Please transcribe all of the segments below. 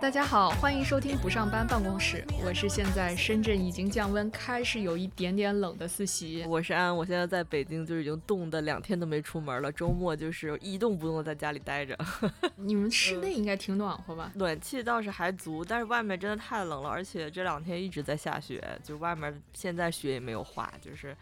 大家好，欢迎收听不上班办公室，我是现在深圳已经降温，开始有一点点冷的四喜。我是安，我现在在北京，就已经冻得两天都没出门了，周末就是一动不动的在家里待着。你们室内应该挺暖和吧？暖气倒是还足，但是外面真的太冷了，而且这两天一直在下雪，就外面现在雪也没有化，就是。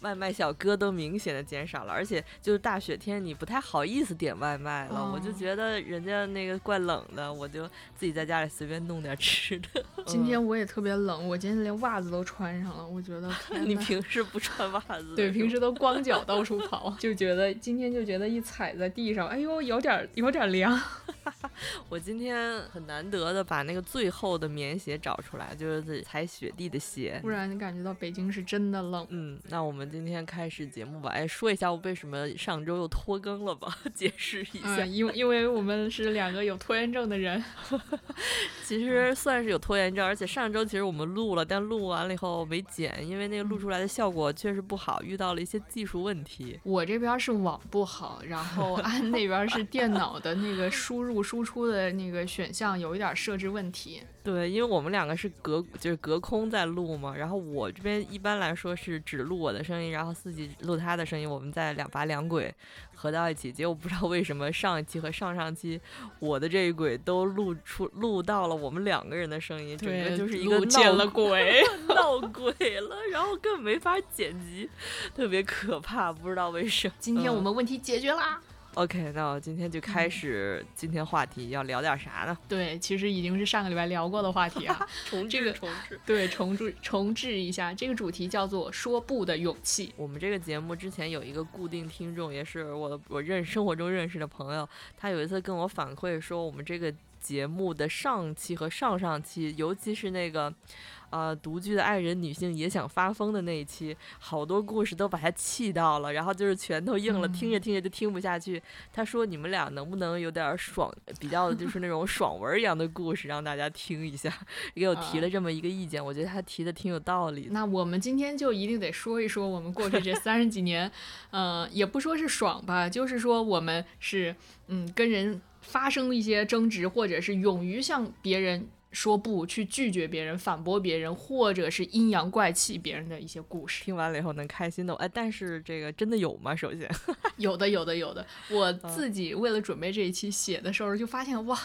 外卖小哥都明显的减少了，而且就是大雪天，你不太好意思点外卖了。我就觉得人家那个怪冷的，我就自己在家里随便弄点吃的。今天我也特别冷，我今天连袜子都穿上了。我觉得你平时不穿袜子？对，平时都光脚到处跑，就觉得今天就觉得一踩在地上，哎呦，有点有点凉。我今天很难得的把那个最厚的棉鞋找出来，就是踩雪地的鞋。突然你感觉到北京是真的冷。嗯，那我们今天开始节目吧。哎，说一下我为什么上周又拖更了吧？解释一下。因为因为我们是两个有拖延症的人。其实算是有拖延症，而且上周其实我们录了，但录完了以后没剪，因为那个录出来的效果确实不好，遇到了一些技术问题。我这边是网不好，然后 安那边是电脑的那个输入输出的那个选项有一点设置问题。对，因为我们两个是隔就是隔空在录嘛，然后我这边一般来说是只录我的声音，然后自己录他的声音，我们再两把两轨合到一起。结果不知道为什么上一期和上上期我的这一轨都录出录到了我们两个人的声音，整个就是一个闹鬼 闹鬼了，然后根本没法剪辑，特别可怕，不知道为什么。今天我们问题解决啦。OK，那我今天就开始今天话题，要聊点啥呢？对，其实已经是上个礼拜聊过的话题啊，重这个重置，对，重置重置一下，这个主题叫做说不的勇气。我们这个节目之前有一个固定听众，也是我我认生活中认识的朋友，他有一次跟我反馈说，我们这个节目的上期和上上期，尤其是那个。呃，独居的爱人女性也想发疯的那一期，好多故事都把他气到了，然后就是拳头硬了，听着听着就听不下去。他说：“你们俩能不能有点爽，比较就是那种爽文一样的故事，让大家听一下？”给我提了这么一个意见，我觉得他提的挺有道理。那我们今天就一定得说一说我们过去这三十几年，呃，也不说是爽吧，就是说我们是嗯跟人发生一些争执，或者是勇于向别人。说不去拒绝别人、反驳别人，或者是阴阳怪气别人的一些故事，听完了以后能开心的。哎，但是这个真的有吗？首先，有的，有的，有的。我自己为了准备这一期写的时候，就发现哇，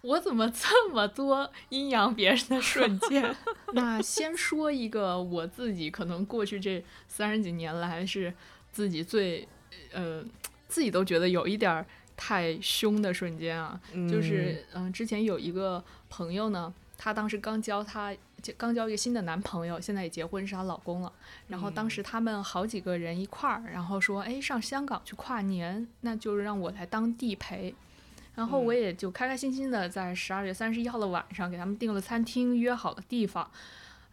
我怎么这么多阴阳别人的瞬间？那先说一个我自己可能过去这三十几年来是自己最呃自己都觉得有一点太凶的瞬间啊，就是嗯，之前有一个。朋友呢，她当时刚交她刚交一个新的男朋友，现在也结婚是她老公了。然后当时他们好几个人一块儿，然后说，哎，上香港去跨年，那就是让我来当地陪。然后我也就开开心心的在十二月三十一号的晚上给他们订了餐厅，约好了地方。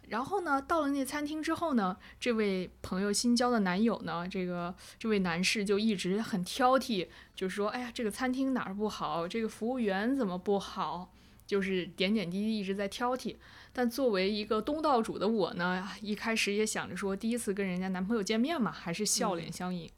然后呢，到了那餐厅之后呢，这位朋友新交的男友呢，这个这位男士就一直很挑剔，就说，哎呀，这个餐厅哪儿不好，这个服务员怎么不好。就是点点滴滴一直在挑剔，但作为一个东道主的我呢，一开始也想着说第一次跟人家男朋友见面嘛，还是笑脸相迎。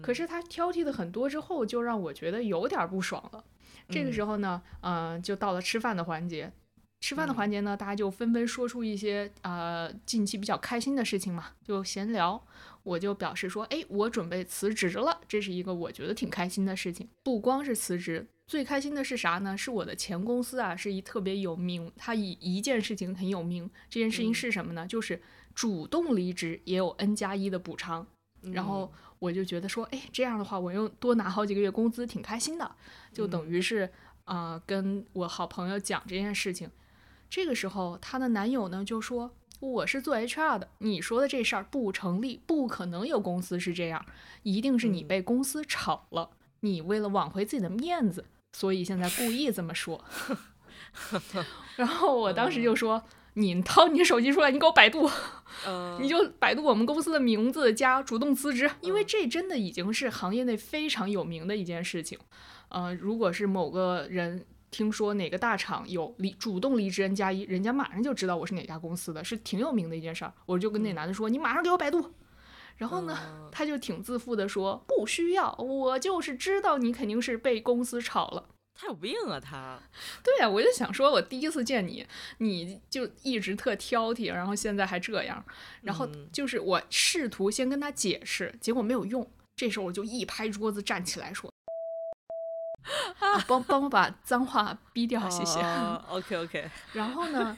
可是他挑剔的很多之后，就让我觉得有点不爽了。这个时候呢，嗯，就到了吃饭的环节。吃饭的环节呢，大家就纷纷说出一些呃近期比较开心的事情嘛，就闲聊。我就表示说，哎，我准备辞职了，这是一个我觉得挺开心的事情。不光是辞职。最开心的是啥呢？是我的前公司啊，是一特别有名，他以一件事情很有名。这件事情是什么呢？就是主动离职也有 N 加一的补偿。然后我就觉得说，哎，这样的话我又多拿好几个月工资，挺开心的。就等于是啊，跟我好朋友讲这件事情。这个时候，她的男友呢就说：“我是做 HR 的，你说的这事儿不成立，不可能有公司是这样，一定是你被公司炒了。你为了挽回自己的面子。”所以现在故意这么说，然后我当时就说：“你掏你手机出来，你给我百度，你就百度我们公司的名字加主动辞职，因为这真的已经是行业内非常有名的一件事情。呃，如果是某个人听说哪个大厂有离主动离职 N 加一，人家马上就知道我是哪家公司的，是挺有名的一件事儿。我就跟那男的说：你马上给我百度。”然后呢，他就挺自负的说：“不需要，我就是知道你肯定是被公司炒了。”他有病啊他！对呀，我就想说，我第一次见你，你就一直特挑剔，然后现在还这样，然后就是我试图先跟他解释，结果没有用。这时候我就一拍桌子站起来说：“帮帮我把脏话逼掉，谢谢。”OK OK。然后呢，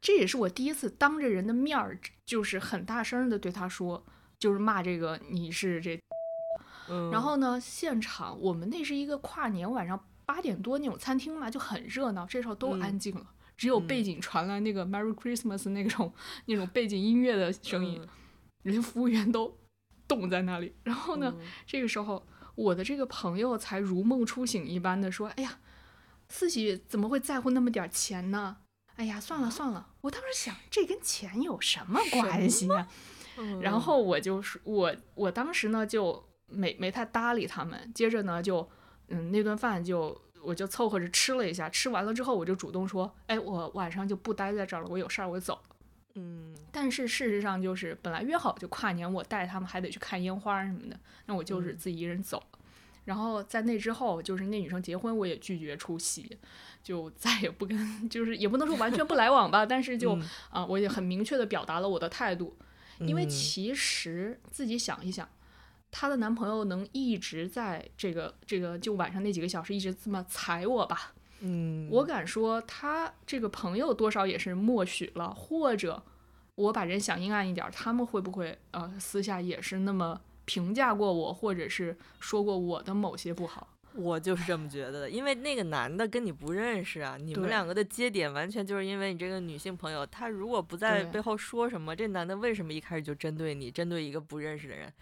这也是我第一次当着人的面儿，就是很大声的对他说，就是骂这个你是这。然后呢，现场我们那是一个跨年晚上。八点多那种餐厅嘛，就很热闹。这时候都安静了，只有背景传来那个 Merry Christmas 那种那种背景音乐的声音，连服务员都冻在那里。然后呢，这个时候我的这个朋友才如梦初醒一般的说：“哎呀，四喜怎么会在乎那么点钱呢？哎呀，算了算了。”我当时想，这跟钱有什么关系呀？然后我就是，我我当时呢就没没太搭理他们。接着呢就。嗯，那顿饭就我就凑合着吃了一下，吃完了之后我就主动说，哎，我晚上就不待在这儿了，我有事儿我走了。嗯，但是事实上就是本来约好就跨年，我带他们还得去看烟花什么的，那我就是自己一人走了。然后在那之后，就是那女生结婚，我也拒绝出席，就 再也不跟，就是也不能说完全不来往吧，但是就啊，我也很明确的表达了我的态度，因为其实自己想一想。她的男朋友能一直在这个这个就晚上那几个小时一直这么踩我吧？嗯，我敢说他这个朋友多少也是默许了，或者我把人想阴暗一点，他们会不会呃私下也是那么评价过我，或者是说过我的某些不好？我就是这么觉得的，因为那个男的跟你不认识啊，你们两个的接点完全就是因为你这个女性朋友，他如果不在背后说什么，这男的为什么一开始就针对你，针对一个不认识的人？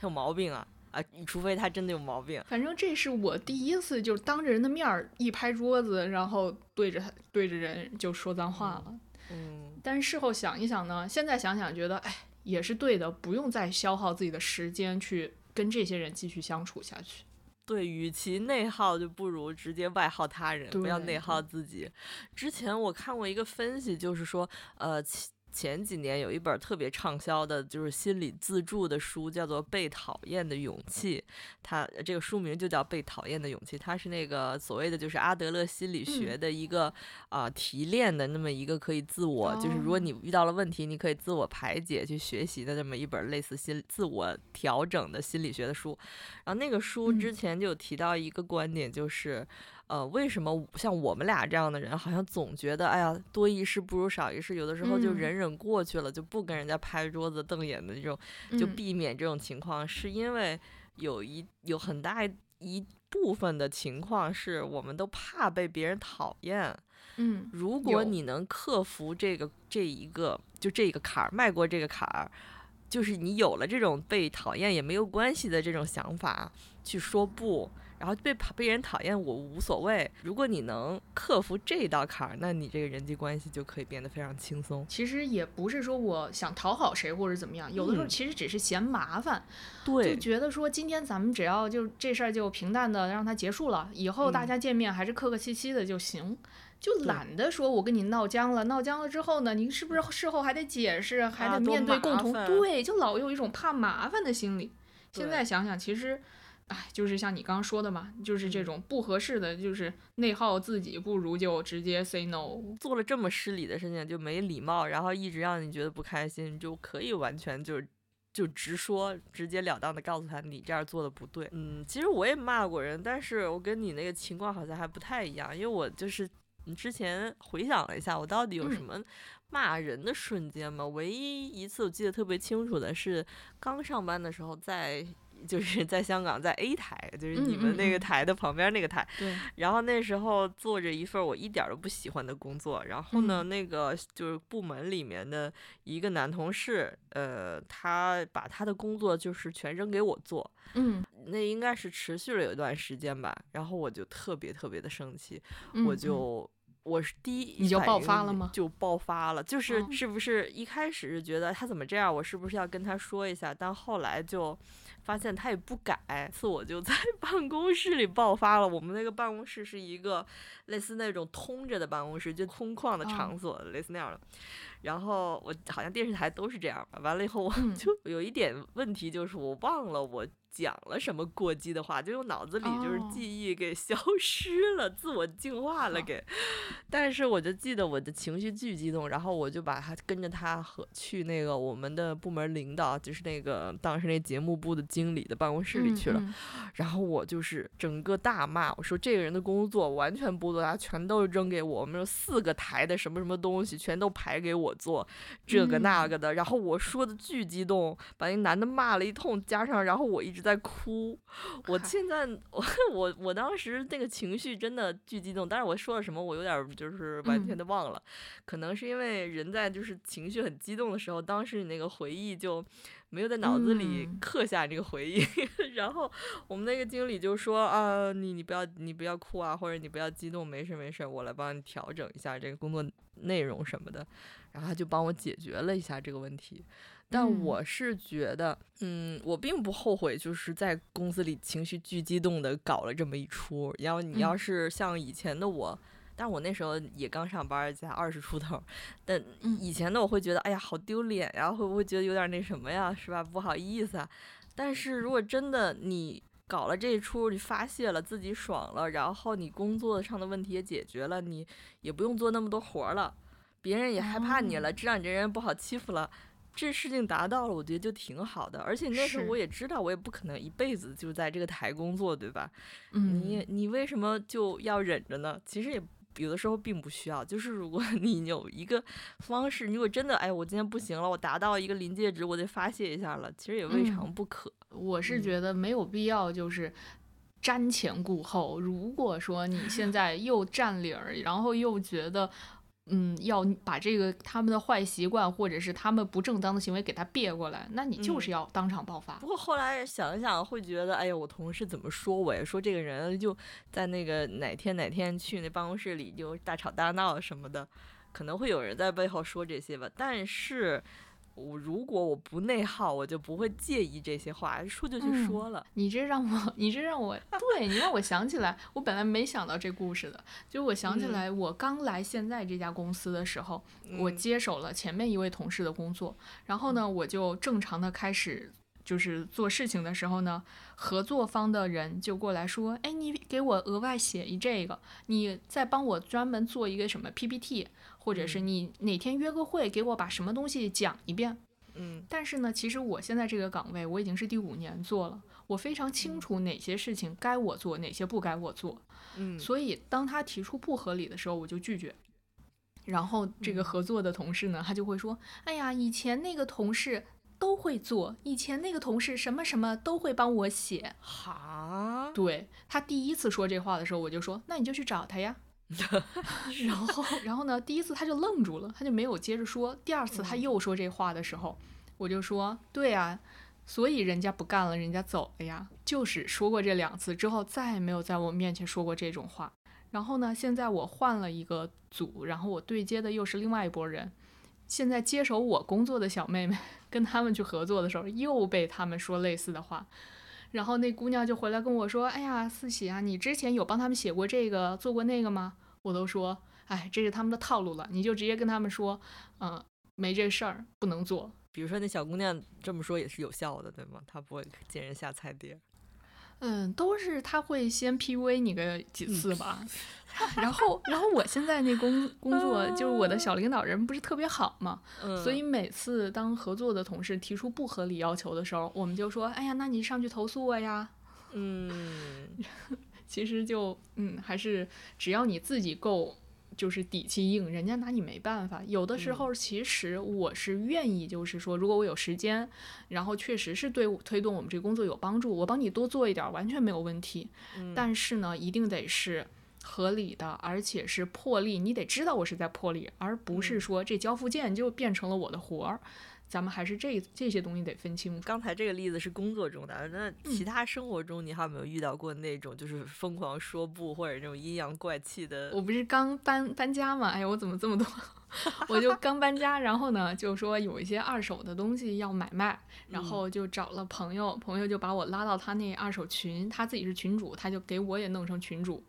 他有毛病啊啊！除非他真的有毛病。反正这是我第一次，就是当着人的面儿一拍桌子，然后对着他对着人就说脏话了。嗯。但是事后想一想呢，现在想想觉得，哎，也是对的，不用再消耗自己的时间去跟这些人继续相处下去。对，与其内耗，就不如直接外耗他人，不要内耗自己。之前我看过一个分析，就是说，呃。前几年有一本特别畅销的，就是心理自助的书，叫做《被讨厌的勇气》。它这个书名就叫《被讨厌的勇气》，它是那个所谓的就是阿德勒心理学的一个啊提炼的那么一个可以自我，就是如果你遇到了问题，你可以自我排解去学习的这么一本类似心自我调整的心理学的书。然后那个书之前就有提到一个观点，就是。呃，为什么像我们俩这样的人，好像总觉得，哎呀，多一事不如少一事，有的时候就忍忍过去了，就不跟人家拍桌子瞪眼的这种，就避免这种情况，是因为有一有很大一部分的情况是我们都怕被别人讨厌。嗯，如果你能克服这个这一个就这个坎儿，迈过这个坎儿，就是你有了这种被讨厌也没有关系的这种想法，去说不。然后被被人讨厌我无所谓，如果你能克服这道坎儿，那你这个人际关系就可以变得非常轻松。其实也不是说我想讨好谁或者怎么样，有的时候其实只是嫌麻烦，对，就觉得说今天咱们只要就这事儿就平淡的让它结束了，以后大家见面还是客客气气的就行，就懒得说我跟你闹僵了，闹僵了之后呢，您是不是事后还得解释，还得面对共同，对，就老有一种怕麻烦的心理。现在想想，其实。哎，就是像你刚刚说的嘛，就是这种不合适的，就是内耗自己，不如就直接 say no。做了这么失礼的事情就没礼貌，然后一直让你觉得不开心，就可以完全就就直说，直截了当的告诉他你这样做的不对。嗯，其实我也骂过人，但是我跟你那个情况好像还不太一样，因为我就是之前回想了一下，我到底有什么骂人的瞬间嘛？唯一一次我记得特别清楚的是刚上班的时候在。就是在香港，在 A 台，就是你们那个台的旁边那个台。对。然后那时候做着一份我一点都不喜欢的工作，然后呢，那个就是部门里面的一个男同事，呃，他把他的工作就是全扔给我做。嗯。那应该是持续了有一段时间吧，然后我就特别特别的生气，我就。我是第一，你就爆发了吗？就爆发了，就是是不是一开始是觉得他怎么这样，我是不是要跟他说一下？但后来就发现他也不改，次我就在 办公室里爆发了。我们那个办公室是一个类似那种通着的办公室，就空旷的场所，类似那样的。然后我好像电视台都是这样吧。完了以后我就有一点问题，就是我忘了我讲了什么过激的话，就用脑子里就是记忆给消失了，自我净化了给。但是我就记得我的情绪巨激动，然后我就把他跟着他和去那个我们的部门领导，就是那个当时那节目部的经理的办公室里去了。然后我就是整个大骂，我说这个人的工作完全不做，他全都扔给我。我们有四个台的什么什么东西全都排给我做，这个那个的。然后我说的巨激动，把那男的骂了一通，加上然后我一直在。在哭，我现在我我我当时那个情绪真的巨激动，但是我说了什么我有点就是完全的忘了，可能是因为人在就是情绪很激动的时候，当时你那个回忆就没有在脑子里刻下这个回忆。然后我们那个经理就说啊，你你不要你不要哭啊，或者你不要激动，没事没事，我来帮你调整一下这个工作内容什么的，然后他就帮我解决了一下这个问题。但我是觉得，嗯，我并不后悔，就是在公司里情绪巨激动的搞了这么一出。然后你要是像以前的我，但我那时候也刚上班，才二十出头，但以前的我会觉得，哎呀，好丢脸呀，会不会觉得有点那什么呀，是吧？不好意思啊。但是如果真的你搞了这一出，你发泄了，自己爽了，然后你工作上的问题也解决了，你也不用做那么多活了，别人也害怕你了，知道你这人不好欺负了。这事情达到了，我觉得就挺好的。而且那时候我也知道，我也不可能一辈子就在这个台工作，对吧？嗯，你你为什么就要忍着呢？其实也有的时候并不需要。就是如果 你有一个方式，如果真的哎，我今天不行了，我达到一个临界值，我得发泄一下了，其实也未尝不可。我是觉得没有必要，就是瞻前顾后。如果说你现在又占理儿，然后又觉得。嗯，要把这个他们的坏习惯或者是他们不正当的行为给他别过来，那你就是要当场爆发。不过后来想一想，会觉得，哎呀，我同事怎么说我呀？说这个人就在那个哪天哪天去那办公室里就大吵大闹什么的，可能会有人在背后说这些吧。但是。我如果我不内耗，我就不会介意这些话，说就去说了。你这让我，你这让我，对你让我想起来，我本来没想到这故事的，就我想起来，我刚来现在这家公司的时候，我接手了前面一位同事的工作，然后呢，我就正常的开始。就是做事情的时候呢，合作方的人就过来说：“哎，你给我额外写一这个，你再帮我专门做一个什么 PPT，或者是你哪天约个会，给我把什么东西讲一遍。”嗯，但是呢，其实我现在这个岗位我已经是第五年做了，我非常清楚哪些事情该我做，哪些不该我做。嗯，所以当他提出不合理的时候，我就拒绝。然后这个合作的同事呢，他就会说：“哎呀，以前那个同事。”都会做，以前那个同事什么什么都会帮我写。哈，对他第一次说这话的时候，我就说，那你就去找他呀。然后，然后呢，第一次他就愣住了，他就没有接着说。第二次他又说这话的时候，我就说，对啊，所以人家不干了，人家走了呀。就是说过这两次之后，再也没有在我面前说过这种话。然后呢，现在我换了一个组，然后我对接的又是另外一拨人。现在接手我工作的小妹妹，跟他们去合作的时候，又被他们说类似的话，然后那姑娘就回来跟我说：“哎呀，四喜啊，你之前有帮他们写过这个，做过那个吗？”我都说：“哎，这是他们的套路了，你就直接跟他们说，嗯，没这事儿，不能做。”比如说那小姑娘这么说也是有效的，对吗？她不会见人下菜碟。嗯，都是他会先 PUA 你个几次吧。然后，然后我现在那工工作就是我的小领导人不是特别好嘛，所以每次当合作的同事提出不合理要求的时候，我们就说，哎呀，那你上去投诉我呀。嗯，其实就嗯，还是只要你自己够，就是底气硬，人家拿你没办法。有的时候，其实我是愿意，就是说，如果我有时间，然后确实是对推动我们这工作有帮助，我帮你多做一点，完全没有问题。但是呢，一定得是。合理的，而且是破例，你得知道我是在破例，而不是说这交付件就变成了我的活儿。咱们还是这这些东西得分清。刚才这个例子是工作中的，那其他生活中你还有没有遇到过那种就是疯狂说不或者那种阴阳怪气的？我不是刚搬搬家嘛？哎呀，我怎么这么多？我就刚搬家，然后呢，就说有一些二手的东西要买卖，然后就找了朋友，朋友就把我拉到他那二手群，他自己是群主，他就给我也弄成群主。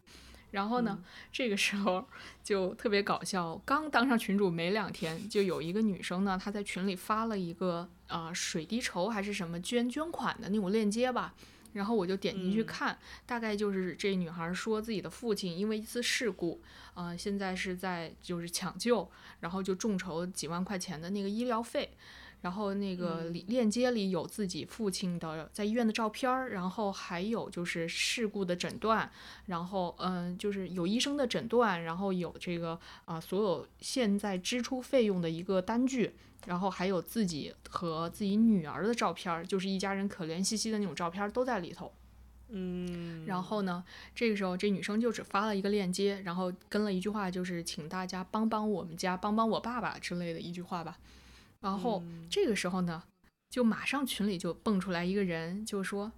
然后呢，这个时候就特别搞笑，刚当上群主没两天，就有一个女生呢，她在群里发了一个啊水滴筹还是什么捐捐款的那种链接吧。然后我就点进去看，大概就是这女孩说自己的父亲因为一次事故，呃，现在是在就是抢救，然后就众筹几万块钱的那个医疗费，然后那个链接里有自己父亲的在医院的照片儿，然后还有就是事故的诊断，然后嗯，就是有医生的诊断，然后有这个啊所有现在支出费用的一个单据。然后还有自己和自己女儿的照片儿，就是一家人可怜兮兮的那种照片儿都在里头。嗯，然后呢，这个时候这女生就只发了一个链接，然后跟了一句话，就是请大家帮帮我们家，帮帮我爸爸之类的一句话吧。然后这个时候呢，就马上群里就蹦出来一个人，就说：“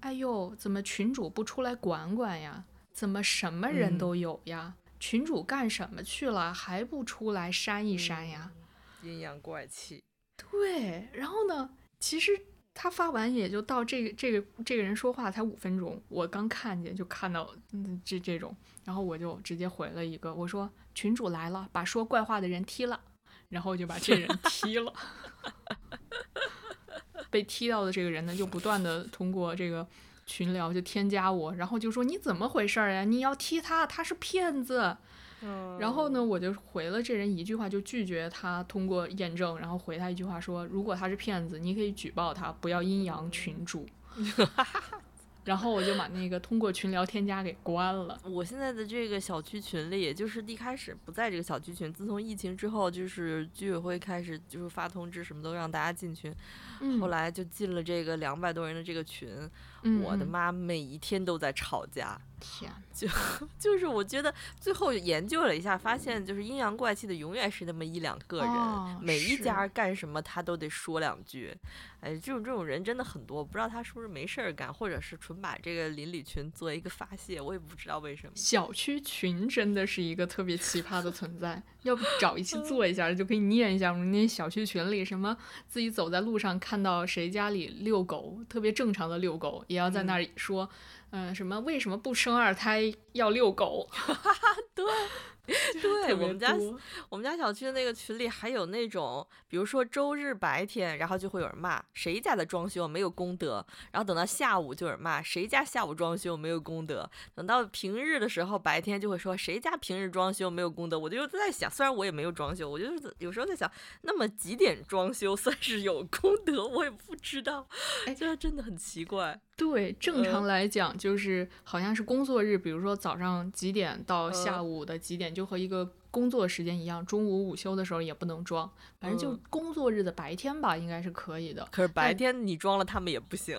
哎呦，怎么群主不出来管管呀？怎么什么人都有呀？群主干什么去了？还不出来扇一扇呀？”阴阳怪气，对。然后呢，其实他发完也就到这个这个这个人说话才五分钟，我刚看见就看到嗯这这种，然后我就直接回了一个，我说群主来了，把说怪话的人踢了，然后就把这人踢了。被踢到的这个人呢，就不断的通过这个群聊就添加我，然后就说你怎么回事儿呀？你要踢他，他是骗子。然后呢，我就回了这人一句话，就拒绝他通过验证，然后回他一句话说，如果他是骗子，你可以举报他，不要阴阳群主。然后我就把那个通过群聊添加给关了。我现在的这个小区群里，也就是一开始不在这个小区群，自从疫情之后，就是居委会开始就是发通知，什么都让大家进群，后来就进了这个两百多人的这个群。我的妈，每一天都在吵架。天，就 就是我觉得最后研究了一下，发现就是阴阳怪气的永远是那么一两个人，每一家干什么他都得说两句。哎，这种这种人真的很多，不知道他是不是没事儿干，或者是纯把这个邻里群做一个发泄，我也不知道为什么。小区群真的是一个特别奇葩的存在，要不找一期做一下，就可以念一下我们那小区群里什么自己走在路上看到谁家里遛狗，特别正常的遛狗，也要在那儿说。嗯，什么？为什么不生二胎要遛狗？对。对我们家，我们家小区的那个群里还有那种，比如说周日白天，然后就会有人骂谁家的装修没有功德，然后等到下午就有人骂谁家下午装修没有功德，等到平日的时候白天就会说谁家平日装修没有功德。我就在想，虽然我也没有装修，我就是有时候在想，那么几点装修算是有功德？我也不知道，哎，这真的很奇怪。对，正常来讲就是好像是工作日，比如说早上几点到下午的几点，就和一个工作时间一样。中午午休的时候也不能装，反正就工作日的白天吧，应该是可以的。可是白天你装了，他们也不行。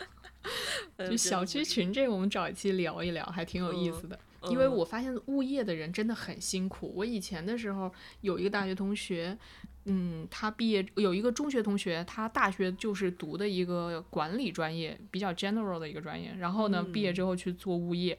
就小区群这个，我们找一期聊一聊，还挺有意思的。因为我发现物业的人真的很辛苦。我以前的时候有一个大学同学。嗯，他毕业有一个中学同学，他大学就是读的一个管理专业，比较 general 的一个专业。然后呢，毕业之后去做物业，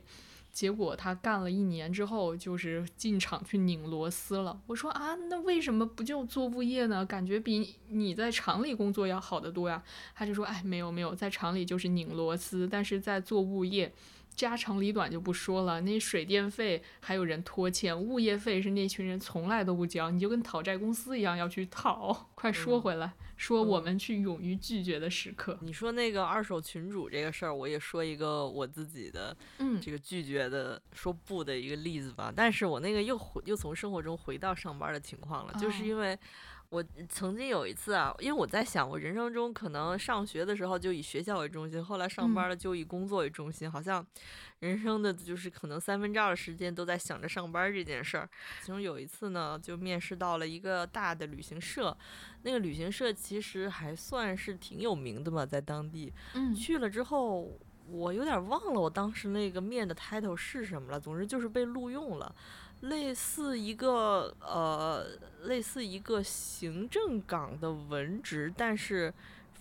结果他干了一年之后，就是进厂去拧螺丝了。我说啊，那为什么不就做物业呢？感觉比你在厂里工作要好得多呀。他就说，哎，没有没有，在厂里就是拧螺丝，但是在做物业。家长里短就不说了，那水电费还有人拖欠，物业费是那群人从来都不交，你就跟讨债公司一样要去讨。快说回来，说我们去勇于拒绝的时刻。你说那个二手群主这个事儿，我也说一个我自己的，嗯，这个拒绝的说不的一个例子吧。但是我那个又回又从生活中回到上班的情况了，就是因为。我曾经有一次啊，因为我在想，我人生中可能上学的时候就以学校为中心，后来上班了就以工作为中心，好像人生的就是可能三分之二的时间都在想着上班这件事儿。其中有一次呢，就面试到了一个大的旅行社，那个旅行社其实还算是挺有名的嘛，在当地。嗯。去了之后，我有点忘了我当时那个面的 title 是什么了，总之就是被录用了。类似一个呃，类似一个行政岗的文职，但是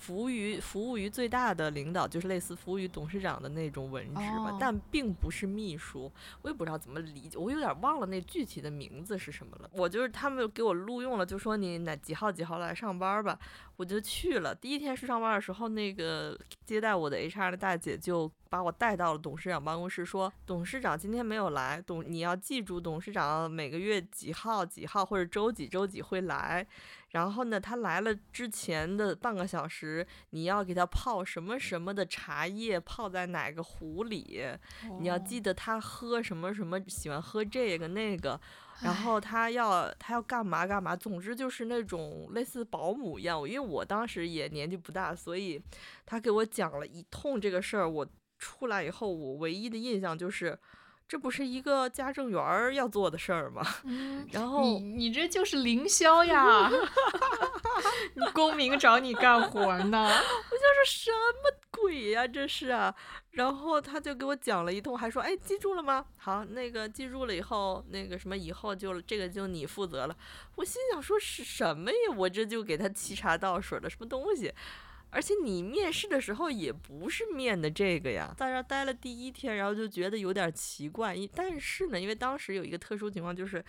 服务于服务于最大的领导，就是类似服务于董事长的那种文职吧，哦但并不是秘书。我也不知道怎么理解，我有点忘了那具体的名字是什么了。我就是他们给我录用了，就说你哪几号几号来上班吧，我就去了。第一天去上班的时候，那个接待我的 HR 的大姐就把我带到了董事长办公室，说董事长今天没有来，董你要记住董事长每个月几号几号或者周几周几会来。然后呢，他来了之前的半个小时，你要给他泡什么什么的茶叶，泡在哪个壶里，你要记得他喝什么什么，喜欢喝这个那个，然后他要他要干嘛干嘛，总之就是那种类似保姆一样。因为我当时也年纪不大，所以他给我讲了一通这个事儿。我出来以后，我唯一的印象就是，这不是一个家政员要做的事儿吗？嗯，然后你你这就是凌霄呀！你公民找你干活呢？我就是什么鬼呀、这是啊！然后他就给我讲了一通，还说：“哎，记住了吗？好，那个记住了以后，那个什么以后就这个就你负责了。”我心想说是什么呀？我这就给他沏茶倒水的什么东西？而且你面试的时候也不是面的这个呀，在这待了第一天，然后就觉得有点奇怪。但是呢，因为当时有一个特殊情况，就是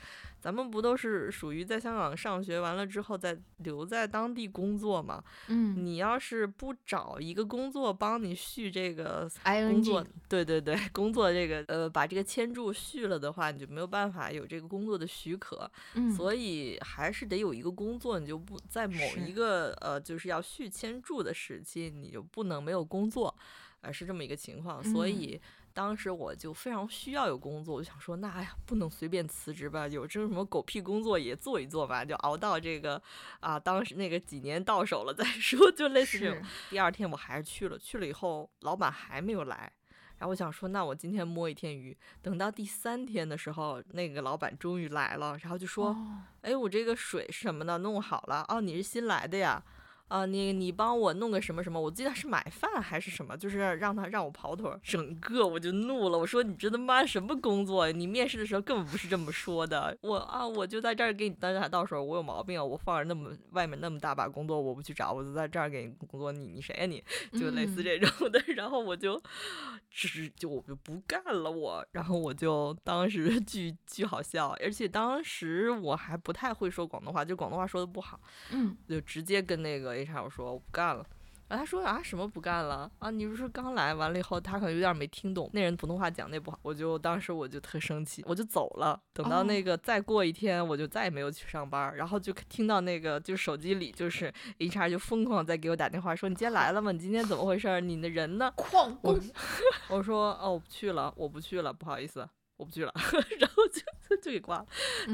咱们不都是属于在香港上学完了之后再留在当地工作嘛？嗯。你要是不找一个工作帮你续这个工，ing 作，对对对，工作这个呃把这个签注续了的话，你就没有办法有这个工作的许可，嗯，所以还是得有一个工作，你就不在某一个呃就是要续签注的时期，你就不能没有工作，呃是这么一个情况，所嗯。以。当时我就非常需要有工作，我就想说，那哎呀，不能随便辞职吧，有这种什么狗屁工作也做一做吧，就熬到这个啊，当时那个几年到手了再说，就类似这种。第二天我还是去了，去了以后老板还没有来，然后我想说，那我今天摸一天鱼。等到第三天的时候，那个老板终于来了，然后就说：“哦哎，我这个水是什么的，弄好了。哦，你是新来的呀？啊，你你帮我弄个什么什么？我记得是买饭还是什么，就是让他让我跑腿。整个我就怒了，我说你这他妈什么工作呀？你面试的时候根本不是这么说的。我啊，我就在这儿给你端茶倒水，我有毛病啊？我放着那么外面那么大把工作，我不去找，我就在这儿给你工作，你你谁呀、你？就类似嗯这种的，然后我就只就我就不干了我，然后我就当时 巨巨好笑，而且当时我还不太会说广东话，就广东话说的不好，嗯就直接跟那个 HR 我说我不干了。然后他说啊什么不干了啊？你不是刚来完了以后，他可能有点没听懂，那人普通话讲的也不好，我就当时我就特生气，我就走了。等到那哦个再过一天，我就再也没有去上班儿，然后就听到那个就手机里就是 HR 就疯狂在给我打电话说你今天来了吗？你今天怎么回事？你的人呢？旷我工，我说哦我不去了，我不去了，不好意思，我不去了，然后就就给挂了。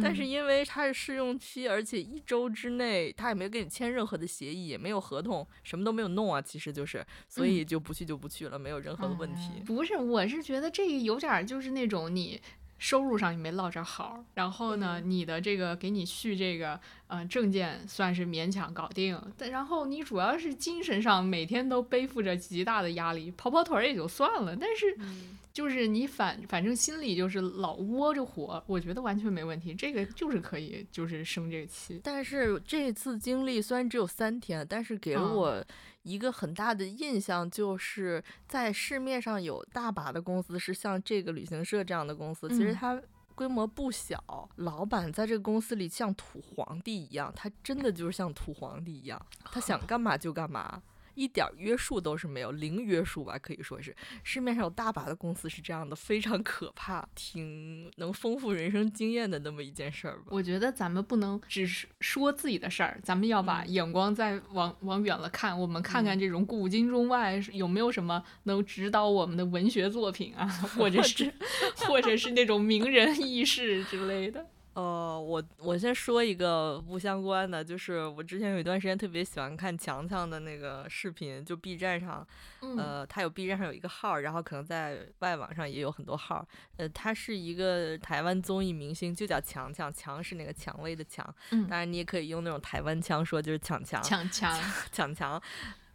但是嗯因为它是试用期，而且一周之内他也没有跟你签任何的协议，也没有合同，什么都没有弄啊，其实就是，所以就不去就不去了，没有任何的问题。不是，我是觉得这个有点儿就是那种你收入上你没落着好，然后呢，嗯你的这个给你续这个呃证件算是勉强搞定，但然后你主要是精神上每天都背负着极大的压力，跑跑腿儿也就算了，但是嗯就是你反反正心里就是老窝着火，我觉得完全没问题，这个就是可以就是生这个气。但是这次经历虽然只有三天，但是给了嗯我一个很大的印象，就是在市面上有大把的公司是像这个旅行社这样的公司，其实嗯它。规模不小，老板在这个公司里像土皇帝一样，他真的就是像土皇帝一样，他想干嘛就干嘛，一点儿约束都是没有，零约束吧，可以说是。市面上有大把的公司是这样的，非常可怕，挺能丰富人生经验的那么一件事儿吧。我觉得咱们不能只是说自己的事儿，咱们要把嗯眼光再往往远了看，我们看看这种古今中外有没有什么能指导我们的文学作品啊，或者 是或者是那种名人 轶事之类的。呃，我我先说一个不相关的，就是我之前有一段时间特别喜欢看强强的那个视频，就 B 站上，嗯。呃，他有 B 站上有一个号，然后可能在外网上也有很多号，呃，他是一个台湾综艺明星，就叫强强，强是那个蔷薇的强，嗯。当然你也可以用那种台湾腔说，就是强强，强强，强强，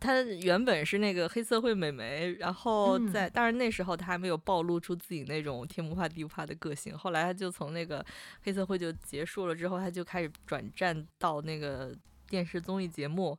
她原本是那个黑社会美眉，然后嗯在，当然那时候她还没有暴露出自己那种天不怕地不怕的个性。后来她就从那个黑社会就结束了之后，她就开始转战到那个电视综艺节目。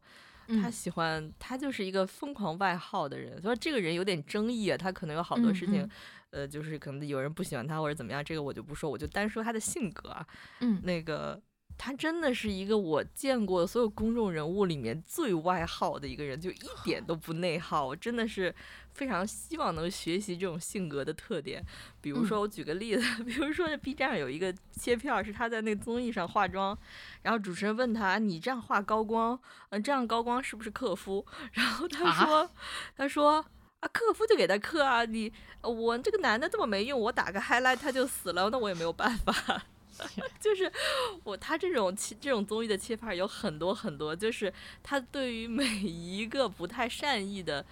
他喜欢他就是一个疯狂外号的人，所以这个人有点争议啊，他可能有好多事情，呃，就是可能有人不喜欢他或者怎么样，这个我就不说，我就单说他的性格啊，嗯，那个。他真的是一个我见过所有公众人物里面最外耗的一个人，就一点都不内耗。我真的是非常希望能学习这种性格的特点。比如说，我举个例子，比如说这 B 站上有一个切片，是他在那个综艺上化妆，然后主持人问他：“你这样画高光，嗯，这样高光是不是克夫？”然后他说：“他说啊，克夫就给他克啊，你我这个男的这么没用，我打个 highlight 他就死了，那我也没有办法。” 就是我，他这种这种综艺的切法有很多很多，就是他对于每一个不太善意的，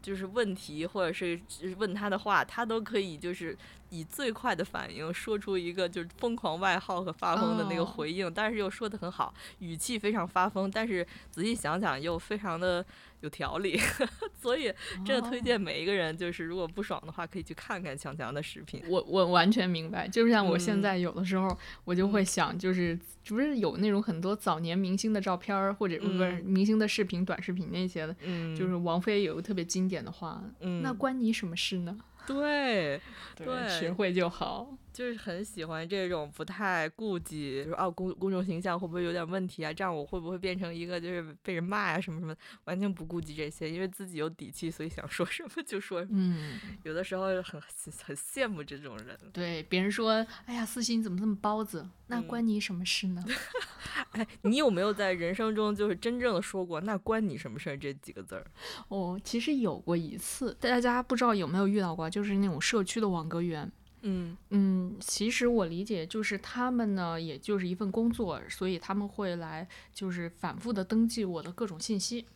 就是问题或者是问他的话，他都可以就是以最快的反应说出一个就是疯狂外号和发疯的那个回应，但是又说的很好，语气非常发疯，但是仔细想想又非常的。有条理，所以真的推荐每一个人，就是如果不爽的话，可以去看看强强的视频。我我完全明白，就像我现在有的时候，我就会想，就是不是有那种很多早年明星的照片儿，或者不是明星的视频、短视频那些的，就是王菲有个特别经典的话，那关你什么事呢？对，对，学会就好。就是很喜欢这种不太顾及，说哦公公众形象会不会有点问题啊？这样我会不会变成一个就是被人骂呀什么什么？完全不顾及这些，因为自己有底气，所以想说什么就说。嗯，有的时候很很羡慕这种人。对，别人说，哎呀，四星怎么这么包子？那关你什么事呢？哎，你有没有在人生中就是真正的说过“那关你什么事儿”这几个字儿？哦，其实有过一次，大家不知道有没有遇到过，就是那种社区的网格员。嗯嗯，其实我理解，就是他们呢，也就是一份工作，所以他们会来，就是反复的登记我的各种信息。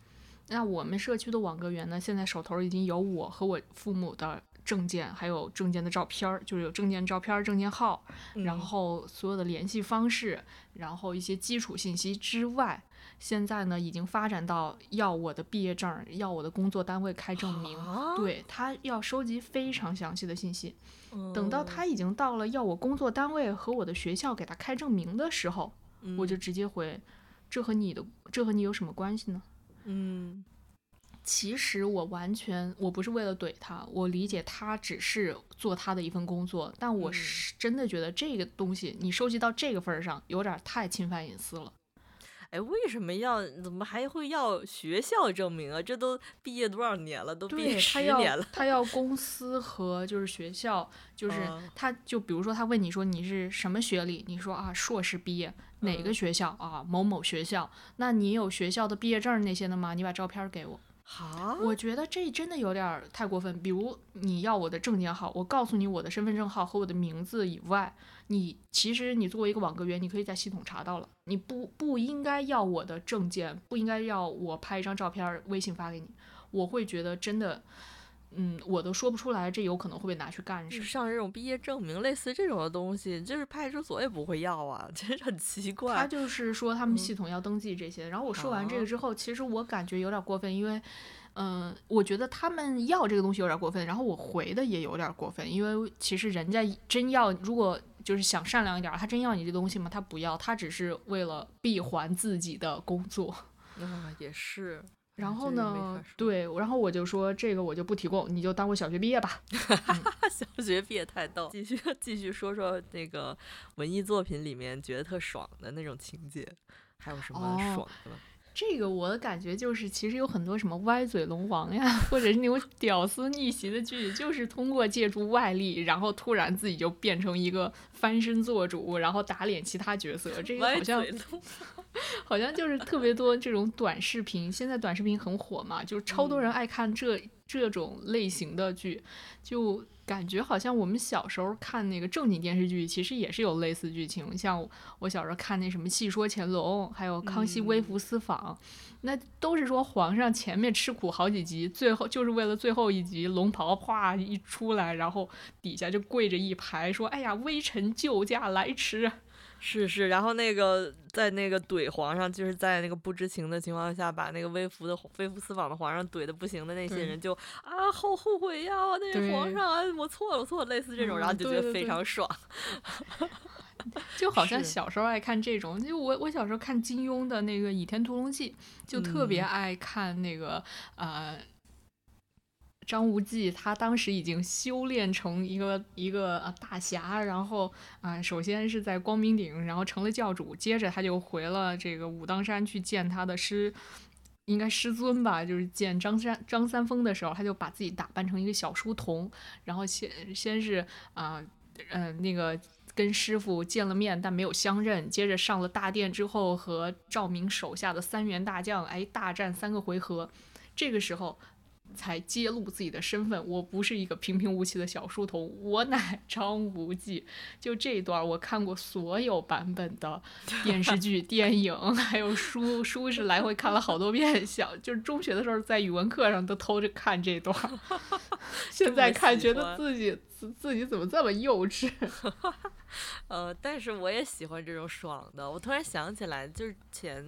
那我们社区的网格员呢，现在手头已经有我和我父母的证件，还有证件的照片儿，就是有证件照片、证件号，然后所有的联系方式，然后一些基础信息之外。现在呢，已经发展到要我的毕业证，要我的工作单位开证明，对他要收集非常详细的信息。等到他已经到了要我工作单位和我的学校给他开证明的时候，我就直接回：这和你的这和你有什么关系呢？嗯，其实我完全我不是为了怼他，我理解他只是做他的一份工作，但我是真的觉得这个东西你收集到这个份儿上，有点太侵犯隐私了。哎，为什么要？怎么还会要学校证明啊？这都毕业多少年了，都毕业十年了。他要公司和就是学校，就 是他就比如说他问你说你是什么学历，你说啊硕士毕业，哪个学校啊某某学校？那你有学校的毕业证那些的吗？你把照片给我。好，我觉得这真的有点太过分。比如你要我的证件号，我告诉你我的身份证号和我的名字以外，你其实你作为一个网格员，你可以在系统查到了。你不不应该要我的证件，不应该要我拍一张照片，微信发给你。我会觉得真的。嗯，我都说不出来，这有可能会被拿去干什么？像这种毕业证明，类似这种的东西，就是派出所也不会要啊，真是很奇怪。他就是说他们系统要登记这些，然后我说完这个之后，其实我感觉有点过分，因为，嗯，我觉得他们要这个东西有点过分，然后我回的也有点过分，因为其实人家真要，如果就是想善良一点，他真要你这东西吗？他不要，他只是为了闭环自己的工作。啊，也是。然后呢？对，然后我就说这个我就不提供，你就当我小学毕业吧。小学毕业太逗。继续继续说说那个文艺作品里面觉得特爽的那种情节，还有什么爽的？这个我的感觉就是，其实有很多什么歪嘴龙王呀，或者是那种屌丝逆袭的剧，就是通过借助外力，然后突然自己就变成一个翻身做主，然后打脸其他角色。这个好像好像就是特别多这种短视频，现在短视频很火嘛，就是超多人爱看这这种类型的剧，就。感觉好像我们小时候看那个正经电视剧，其实也是有类似剧情。像我小时候看那什么《戏说乾隆》，还有《康熙微服私访》，那都是说皇上前面吃苦好几集，最后就是为了最后一集龙袍哗一出来，然后底下就跪着一排说：“哎呀，微臣救驾来迟。”是是，然后那个在那个怼皇上，就是在那个不知情的情况下，把那个微服的微服私访的皇上怼的不行的那些人，就啊好后悔呀！那个皇上啊，我错了，我错了，类似这种，然后就觉得非常爽。就好像小时候爱看这种，就我我小时候看金庸的那个《倚天屠龙记》，就特别嗯爱看那个、呃。张无忌他当时已经修炼成一个一个大侠，然后啊、首先是在光明顶，然后成了教主，接着他就回了这个武当山去见他的师，应该师尊吧，就是见张三张三丰的时候，他就把自己打扮成一个小书童，然后先先是啊，呃那个跟师傅见了面，但没有相认。接着上了大殿之后，和赵明手下的三员大将哎大战三个回合，这个时候。才揭露自己的身份，我不是一个平平无奇的小书童，我乃张无忌。就这一段，我看过所有版本的电视剧、电影，还有书，书是来回看了好多遍。小就是中学的时候，在语文课上都偷着看这段，现在看觉得自己自自己怎么这么幼稚。呃，但是我也喜欢这种爽的。我突然想起来，就是前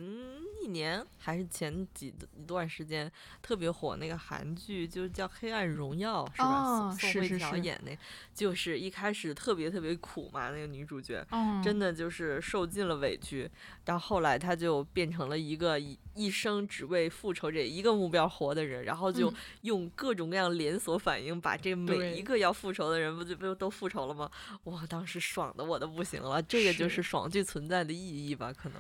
一年还是前几一段时间特别火那个韩剧，就叫《黑暗荣耀》，是吧？哦宋宋慧是是是乔演那，就是一开始特别特别苦嘛，那个女主角。嗯真的就是受尽了委屈，到后后来她就变成了一个一一生只为复仇这一个目标活的人，然后就嗯用各种各样连锁反应把这每一个要复仇的人不就不都复仇了吗？哇，当时爽的我都不行了，这个就是是爽剧存在的意义吧？可能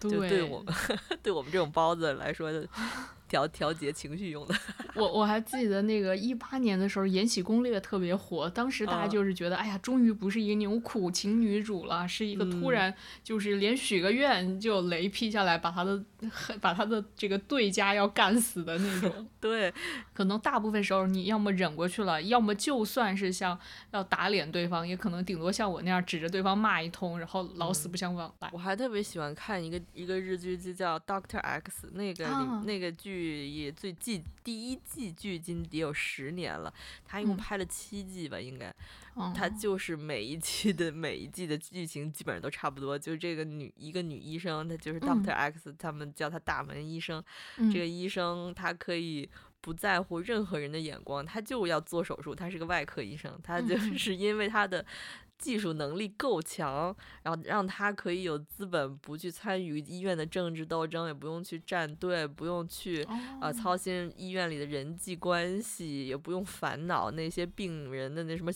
就对对我们 对我们这种包子来说的调调节情绪用的。我我还记得那个一八年的时候，《延禧攻略》特别火，当时大家嗯就是觉得，哎呀，终于不是一个那种苦情女主了，是一个突嗯然就是连许个愿就雷劈下来，把她的 把她的这个对家要干死的那种。对，可能大部分时候你要么忍过去了，要么就算是像要打脸对方，也可能顶多像我那样指着对方骂一通，然后老死不相往来。我还特别喜欢看一个一个日剧，就叫《Doctor X》，那个、啊那个剧也最季第一季距今也有十年了，他一共嗯拍了七季吧，应该。他就是每一季的每一季的剧情基本上都差不多，就是这个女一个女医生，她就是 Doctor X，、他们叫她大门医生。嗯这个医生她可以不在乎任何人的眼光，她就要做手术。她是个外科医生，她就是因为她的技术能力够强，然后让他可以有资本不去参与医院的政治斗争，也不用去站队，不用去哦啊，操心医院里的人际关系，也不用烦恼那些病人的那什么